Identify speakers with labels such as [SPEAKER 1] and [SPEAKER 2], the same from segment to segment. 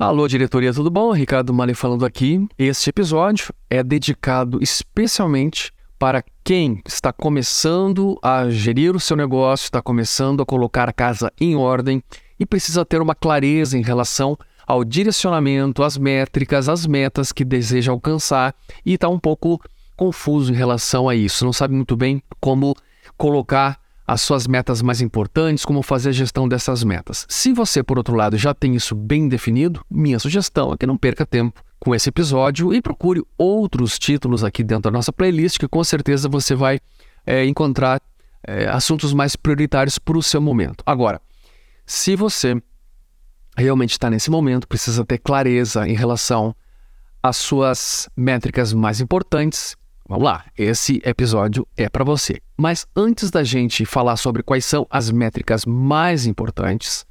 [SPEAKER 1] Alô, diretoria, tudo bom? Ricardo Mali falando aqui. Este episódio é dedicado especialmente para quem está começando a gerir o seu negócio, está começando a colocar a casa em ordem e precisa ter uma clareza em relação ao direcionamento, às métricas, às metas que deseja alcançar e está um pouco confuso em relação a isso, não sabe muito bem como colocar as suas metas mais importantes, como fazer a gestão dessas metas. Se você, por outro lado, já tem isso bem definido, minha sugestão é que não perca tempo com esse episódio e procure outros títulos aqui dentro da nossa playlist, que com certeza você vai é, encontrar é, assuntos mais prioritários para o seu momento. Agora, se você realmente está nesse momento, precisa ter clareza em relação às suas métricas mais importantes, Vamos lá, esse episódio é para você. Mas antes da gente falar sobre quais são as métricas mais importantes,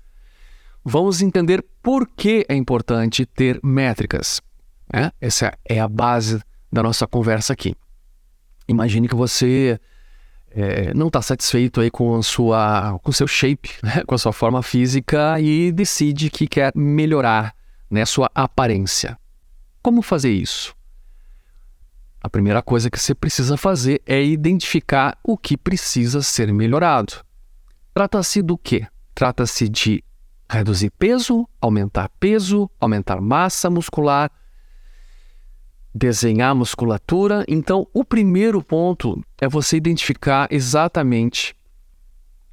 [SPEAKER 1] vamos entender por que é importante ter métricas. É? Essa é a base da nossa conversa aqui. Imagine que você é, não está satisfeito aí com sua, com seu shape, né? com a sua forma física e decide que quer melhorar né, sua aparência. Como fazer isso? A primeira coisa que você precisa fazer é identificar o que precisa ser melhorado. Trata-se do quê? Trata-se de reduzir peso, aumentar peso, aumentar massa muscular, desenhar musculatura. Então, o primeiro ponto é você identificar exatamente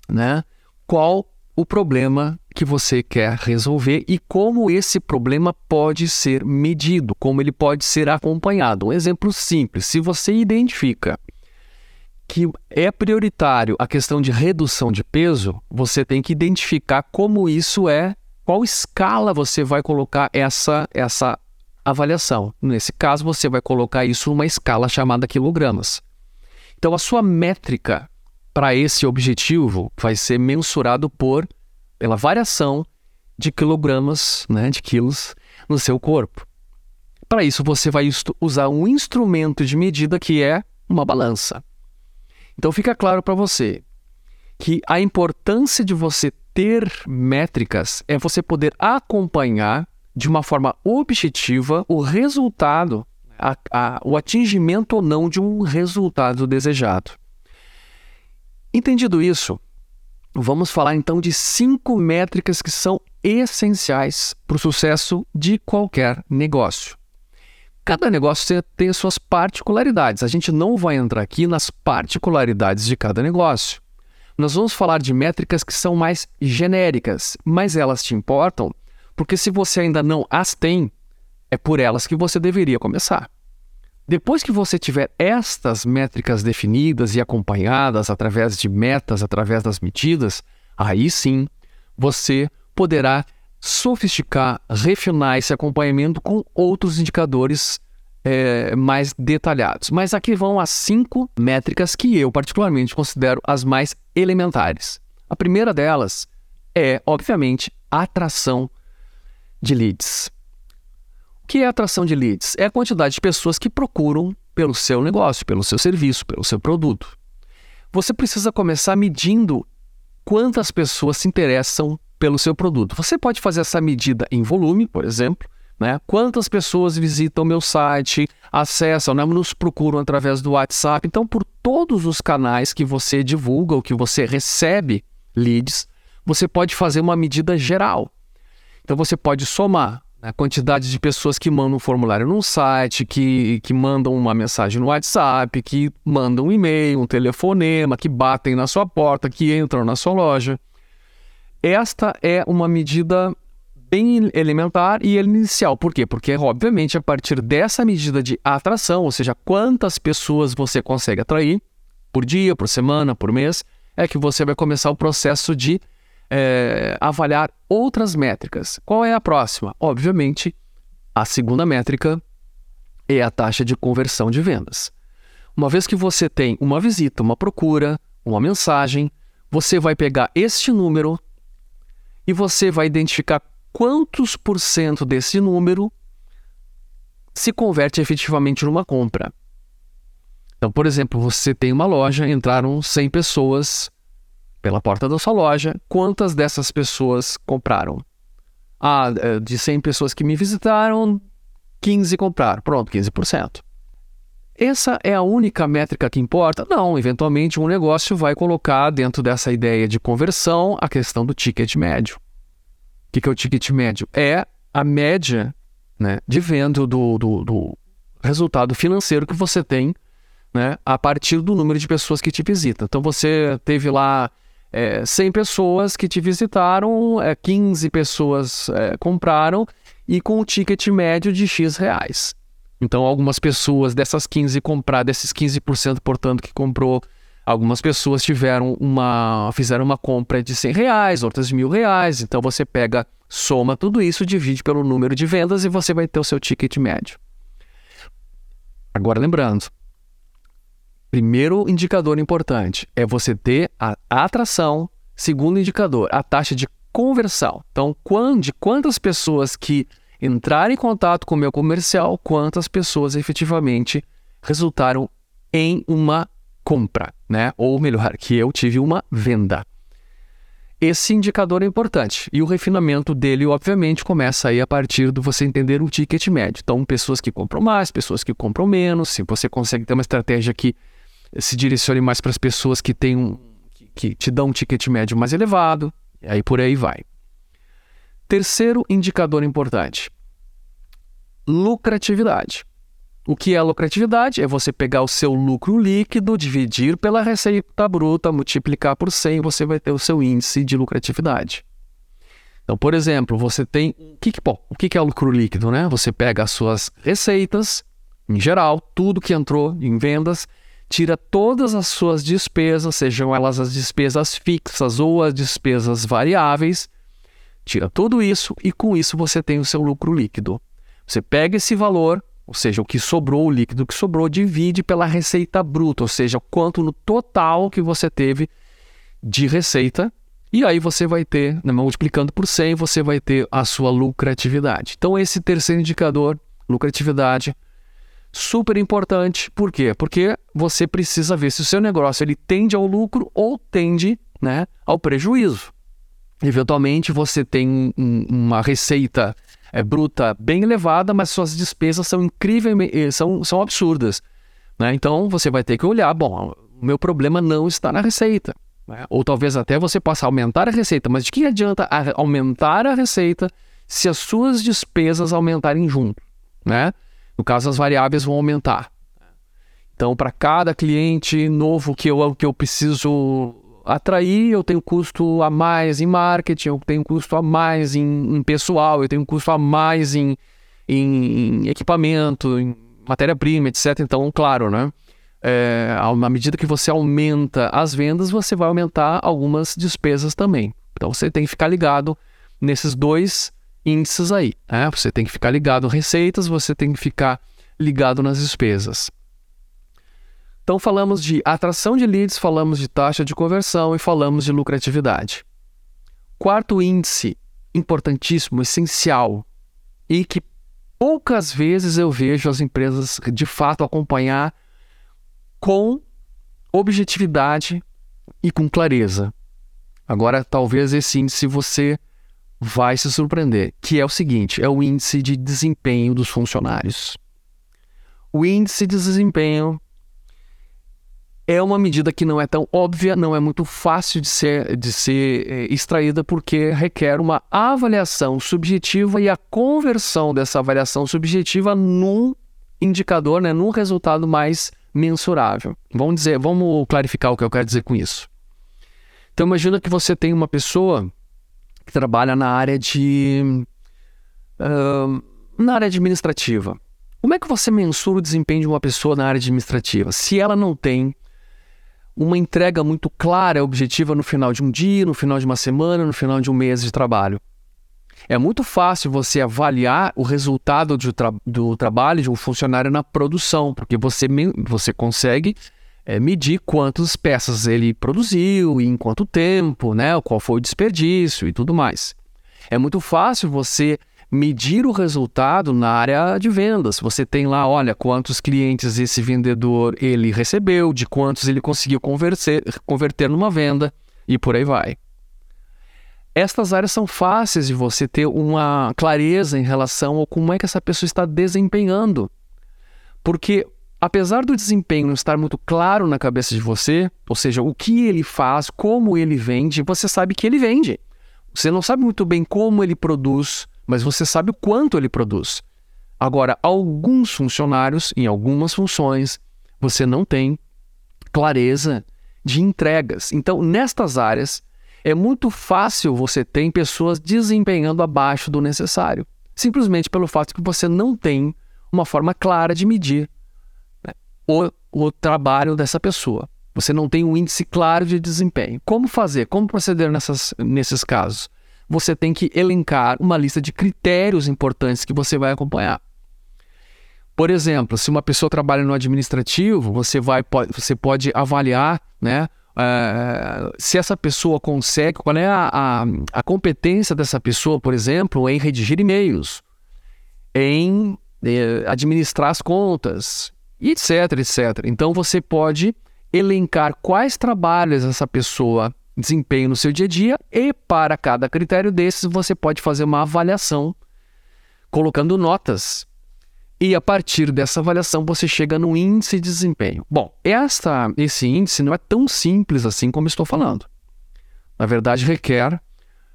[SPEAKER 1] né, qual o problema que você quer resolver e como esse problema pode ser medido, como ele pode ser acompanhado. Um exemplo simples: se você identifica que é prioritário a questão de redução de peso, você tem que identificar como isso é, qual escala você vai colocar essa essa avaliação. Nesse caso, você vai colocar isso numa escala chamada quilogramas. Então, a sua métrica para esse objetivo vai ser mensurado por pela variação de quilogramas, né, de quilos no seu corpo. Para isso você vai usar um instrumento de medida que é uma balança. Então fica claro para você que a importância de você ter métricas é você poder acompanhar de uma forma objetiva o resultado, a, a, o atingimento ou não de um resultado desejado. Entendido isso, vamos falar então de cinco métricas que são essenciais para o sucesso de qualquer negócio. Cada negócio tem suas particularidades. A gente não vai entrar aqui nas particularidades de cada negócio. Nós vamos falar de métricas que são mais genéricas, mas elas te importam porque se você ainda não as tem, é por elas que você deveria começar. Depois que você tiver estas métricas definidas e acompanhadas através de metas, através das medidas, aí sim você poderá sofisticar, refinar esse acompanhamento com outros indicadores é, mais detalhados. Mas aqui vão as cinco métricas que eu, particularmente, considero as mais elementares. A primeira delas é, obviamente, a atração de leads. Que é atração de leads? É a quantidade de pessoas que procuram pelo seu negócio, pelo seu serviço, pelo seu produto. Você precisa começar medindo quantas pessoas se interessam pelo seu produto. Você pode fazer essa medida em volume, por exemplo, né? Quantas pessoas visitam meu site, acessam, né? nos procuram através do WhatsApp. Então, por todos os canais que você divulga ou que você recebe leads, você pode fazer uma medida geral. Então, você pode somar a quantidade de pessoas que mandam um formulário num site, que, que mandam uma mensagem no WhatsApp, que mandam um e-mail, um telefonema, que batem na sua porta, que entram na sua loja. Esta é uma medida bem elementar e inicial. Por quê? Porque, obviamente, a partir dessa medida de atração, ou seja, quantas pessoas você consegue atrair por dia, por semana, por mês, é que você vai começar o processo de é, avaliar outras métricas. Qual é a próxima? Obviamente, a segunda métrica é a taxa de conversão de vendas. Uma vez que você tem uma visita, uma procura, uma mensagem, você vai pegar este número e você vai identificar quantos por cento desse número se converte efetivamente numa compra. Então, por exemplo, você tem uma loja, entraram 100 pessoas pela porta da sua loja, quantas dessas pessoas compraram? Ah, é, de 100 pessoas que me visitaram, 15 compraram. Pronto, 15%. Essa é a única métrica que importa? Não, eventualmente um negócio vai colocar dentro dessa ideia de conversão a questão do ticket médio. O que é o ticket médio? É a média né, de venda do, do, do resultado financeiro que você tem né, a partir do número de pessoas que te visitam. Então você teve lá é, 100 pessoas que te visitaram, é, 15 pessoas é, compraram e com o ticket médio de X reais. Então algumas pessoas dessas 15 compraram, desses 15%, portanto, que comprou, algumas pessoas tiveram uma, fizeram uma compra de 100 reais, outras de mil reais. Então você pega, soma tudo isso, divide pelo número de vendas e você vai ter o seu ticket médio. Agora lembrando, primeiro indicador importante é você ter a atração. Segundo indicador, a taxa de conversão. Então, de quantas pessoas que entraram em contato com o meu comercial, quantas pessoas efetivamente resultaram em uma compra, né? Ou melhor, que eu tive uma venda. Esse indicador é importante e o refinamento dele, obviamente, começa aí a partir do você entender o ticket médio. Então, pessoas que compram mais, pessoas que compram menos, se você consegue ter uma estratégia que se direcione mais para as pessoas que têm um, que te dão um ticket médio mais elevado, e aí por aí vai. Terceiro indicador importante: lucratividade. O que é lucratividade? É você pegar o seu lucro líquido, dividir pela receita bruta, multiplicar por 100, você vai ter o seu índice de lucratividade. Então, por exemplo, você tem. O que, bom, o que é o lucro líquido? Né? Você pega as suas receitas, em geral, tudo que entrou em vendas, tira todas as suas despesas, sejam elas as despesas fixas ou as despesas variáveis, tira tudo isso e com isso você tem o seu lucro líquido. Você pega esse valor, ou seja, o que sobrou, o líquido que sobrou, divide pela receita bruta, ou seja, quanto no total que você teve de receita, e aí você vai ter, né, multiplicando por 100, você vai ter a sua lucratividade. Então, esse terceiro indicador, lucratividade, super importante. Por quê? Porque você precisa ver se o seu negócio ele tende ao lucro ou tende né, ao prejuízo. Eventualmente você tem um, uma receita é, bruta bem elevada, mas suas despesas são incrivelmente eh, são, são absurdas. Né? Então você vai ter que olhar, bom, o meu problema não está na receita. Né? Ou talvez até você possa aumentar a receita, mas de que adianta aumentar a receita se as suas despesas aumentarem junto? Né? No caso, as variáveis vão aumentar. Então, para cada cliente novo que eu, que eu preciso atrair, eu tenho custo a mais em marketing, eu tenho custo a mais em, em pessoal, eu tenho custo a mais em, em, em equipamento, em matéria-prima, etc. Então, claro, né? É, à medida que você aumenta as vendas, você vai aumentar algumas despesas também. Então, você tem que ficar ligado nesses dois índices aí. Né? Você tem que ficar ligado receitas, você tem que ficar ligado nas despesas. Então falamos de atração de leads, falamos de taxa de conversão e falamos de lucratividade. Quarto índice importantíssimo, essencial e que poucas vezes eu vejo as empresas de fato acompanhar com objetividade e com clareza. Agora, talvez esse índice você vai se surpreender, que é o seguinte: é o índice de desempenho dos funcionários. O índice de desempenho é uma medida que não é tão óbvia, não é muito fácil de ser, de ser é, extraída, porque requer uma avaliação subjetiva e a conversão dessa avaliação subjetiva num indicador, né, num resultado mais mensurável. Vamos dizer, vamos clarificar o que eu quero dizer com isso. Então imagina que você tem uma pessoa que trabalha na área de. Uh, na área administrativa. Como é que você mensura o desempenho de uma pessoa na área administrativa? Se ela não tem uma entrega muito clara, objetiva no final de um dia, no final de uma semana, no final de um mês de trabalho. É muito fácil você avaliar o resultado do, tra do trabalho de um funcionário na produção, porque você, você consegue é, medir quantas peças ele produziu e em quanto tempo, né? Qual foi o desperdício e tudo mais. É muito fácil você medir o resultado na área de vendas. Você tem lá, olha, quantos clientes esse vendedor ele recebeu, de quantos ele conseguiu converter, converter numa venda e por aí vai. estas áreas são fáceis de você ter uma clareza em relação a como é que essa pessoa está desempenhando. Porque apesar do desempenho não estar muito claro na cabeça de você, ou seja, o que ele faz, como ele vende, você sabe que ele vende. Você não sabe muito bem como ele produz, mas você sabe o quanto ele produz. Agora, alguns funcionários, em algumas funções, você não tem clareza de entregas. Então, nestas áreas, é muito fácil você ter pessoas desempenhando abaixo do necessário, simplesmente pelo fato que você não tem uma forma clara de medir o, o trabalho dessa pessoa. Você não tem um índice claro de desempenho. Como fazer? Como proceder nessas, nesses casos? Você tem que elencar uma lista de critérios importantes que você vai acompanhar. Por exemplo, se uma pessoa trabalha no administrativo, você, vai, pode, você pode avaliar né, uh, se essa pessoa consegue, qual é a, a, a, competência dessa pessoa, por exemplo, em redigir e-mails, em eh, administrar as contas, etc, etc. Então você pode elencar quais trabalhos essa pessoa desempenha no seu dia a dia e para cada critério desses você pode fazer uma avaliação colocando notas. E a partir dessa avaliação você chega no índice de desempenho. Bom, esta, esse índice não é tão simples assim como estou falando. Na verdade, requer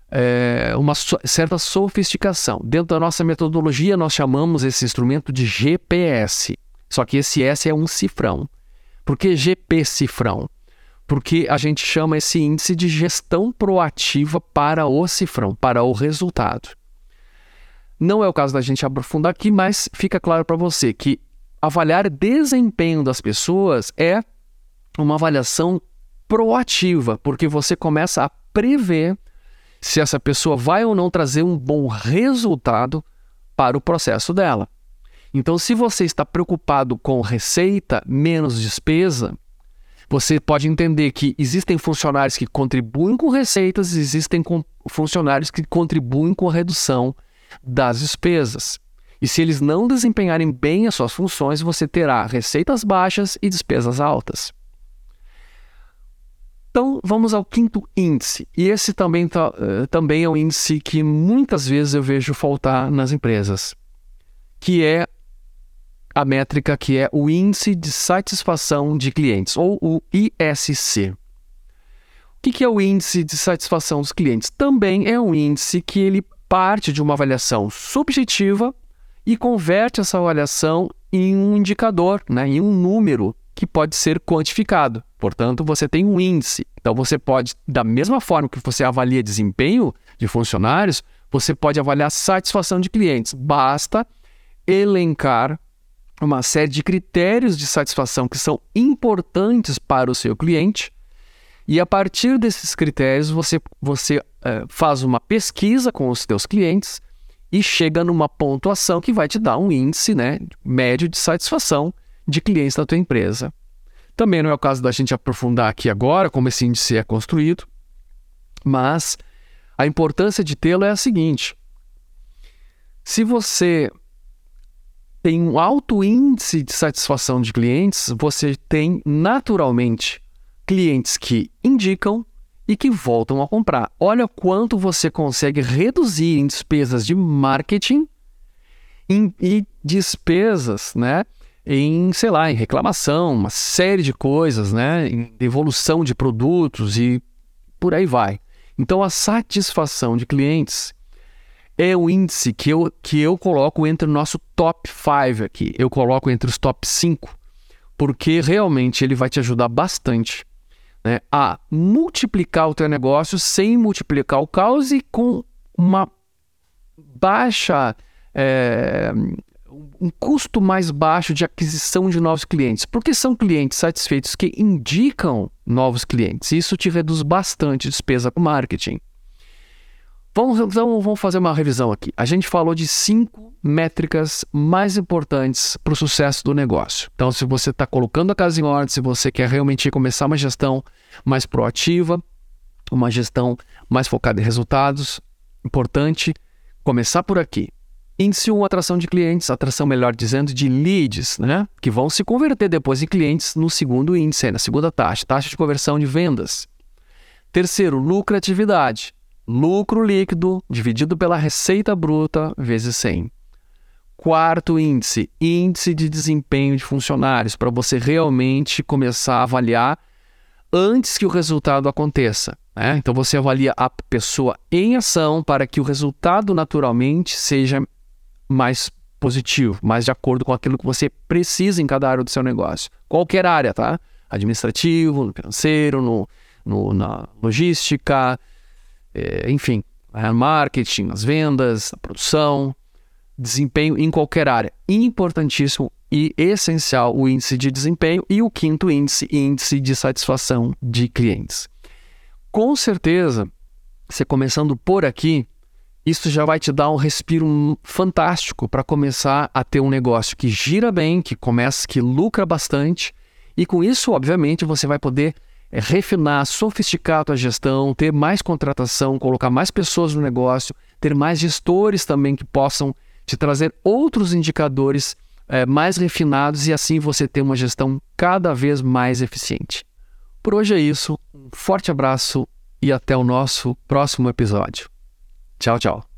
[SPEAKER 1] é, uma so certa sofisticação. Dentro da nossa metodologia, nós chamamos esse instrumento de GPS. Só que esse S é um cifrão. Por que GP cifrão? Porque a gente chama esse índice de gestão proativa para o cifrão, para o resultado. Não é o caso da gente aprofundar aqui, mas fica claro para você que avaliar desempenho das pessoas é uma avaliação proativa, porque você começa a prever se essa pessoa vai ou não trazer um bom resultado para o processo dela. Então, se você está preocupado com receita menos despesa, você pode entender que existem funcionários que contribuem com receitas, existem funcionários que contribuem com a redução das despesas. E se eles não desempenharem bem as suas funções, você terá receitas baixas e despesas altas. Então, vamos ao quinto índice. E esse também, tá, uh, também é um índice que muitas vezes eu vejo faltar nas empresas, que é a métrica que é o Índice de Satisfação de Clientes, ou o ISC. O que é o Índice de Satisfação dos Clientes? Também é um índice que ele parte de uma avaliação subjetiva e converte essa avaliação em um indicador, né, em um número que pode ser quantificado. Portanto, você tem um índice. Então, você pode, da mesma forma que você avalia desempenho de funcionários, você pode avaliar satisfação de clientes. Basta elencar uma série de critérios de satisfação que são importantes para o seu cliente. E a partir desses critérios, você, você uh, faz uma pesquisa com os seus clientes e chega numa pontuação que vai te dar um índice né, médio de satisfação de clientes da tua empresa. Também não é o caso da gente aprofundar aqui agora como esse índice é construído, mas a importância de tê-lo é a seguinte: se você tem um alto índice de satisfação de clientes, você tem naturalmente clientes que indicam e que voltam a comprar. Olha quanto você consegue reduzir em despesas de marketing e despesas, né? Em, sei lá, em reclamação, uma série de coisas, né? Em devolução de produtos e por aí vai. Então, a satisfação de clientes é o índice que eu, que eu coloco entre o nosso top 5 aqui. Eu coloco entre os top 5, porque realmente ele vai te ajudar bastante né, a multiplicar o teu negócio sem multiplicar o caos e com uma baixa. É, um custo mais baixo de aquisição de novos clientes, porque são clientes satisfeitos que indicam novos clientes. Isso te reduz bastante despesa com marketing. Vamos, então, vamos fazer uma revisão aqui. A gente falou de cinco métricas mais importantes para o sucesso do negócio. Então, se você está colocando a casa em ordem, se você quer realmente começar uma gestão mais proativa, uma gestão mais focada em resultados, importante começar por aqui. Índice 1, atração de clientes, atração, melhor dizendo, de leads, né? que vão se converter depois em clientes no segundo índice, na segunda taxa, taxa de conversão de vendas. Terceiro, lucratividade lucro líquido dividido pela receita bruta vezes 100. Quarto índice, índice de desempenho de funcionários, para você realmente começar a avaliar antes que o resultado aconteça. Né? Então você avalia a pessoa em ação para que o resultado naturalmente seja mais positivo, mais de acordo com aquilo que você precisa em cada área do seu negócio. Qualquer área, tá? Administrativo, no financeiro, no, no na logística, é, enfim, né? marketing, as vendas, a produção, desempenho em qualquer área. Importantíssimo e essencial o índice de desempenho e o quinto índice, índice de satisfação de clientes. Com certeza, você começando por aqui, isso já vai te dar um respiro fantástico para começar a ter um negócio que gira bem, que começa, que lucra bastante, e com isso, obviamente, você vai poder é, refinar, sofisticar a tua gestão, ter mais contratação, colocar mais pessoas no negócio, ter mais gestores também que possam te trazer outros indicadores é, mais refinados e assim você ter uma gestão cada vez mais eficiente. Por hoje é isso, um forte abraço e até o nosso próximo episódio. Tchau, tchau.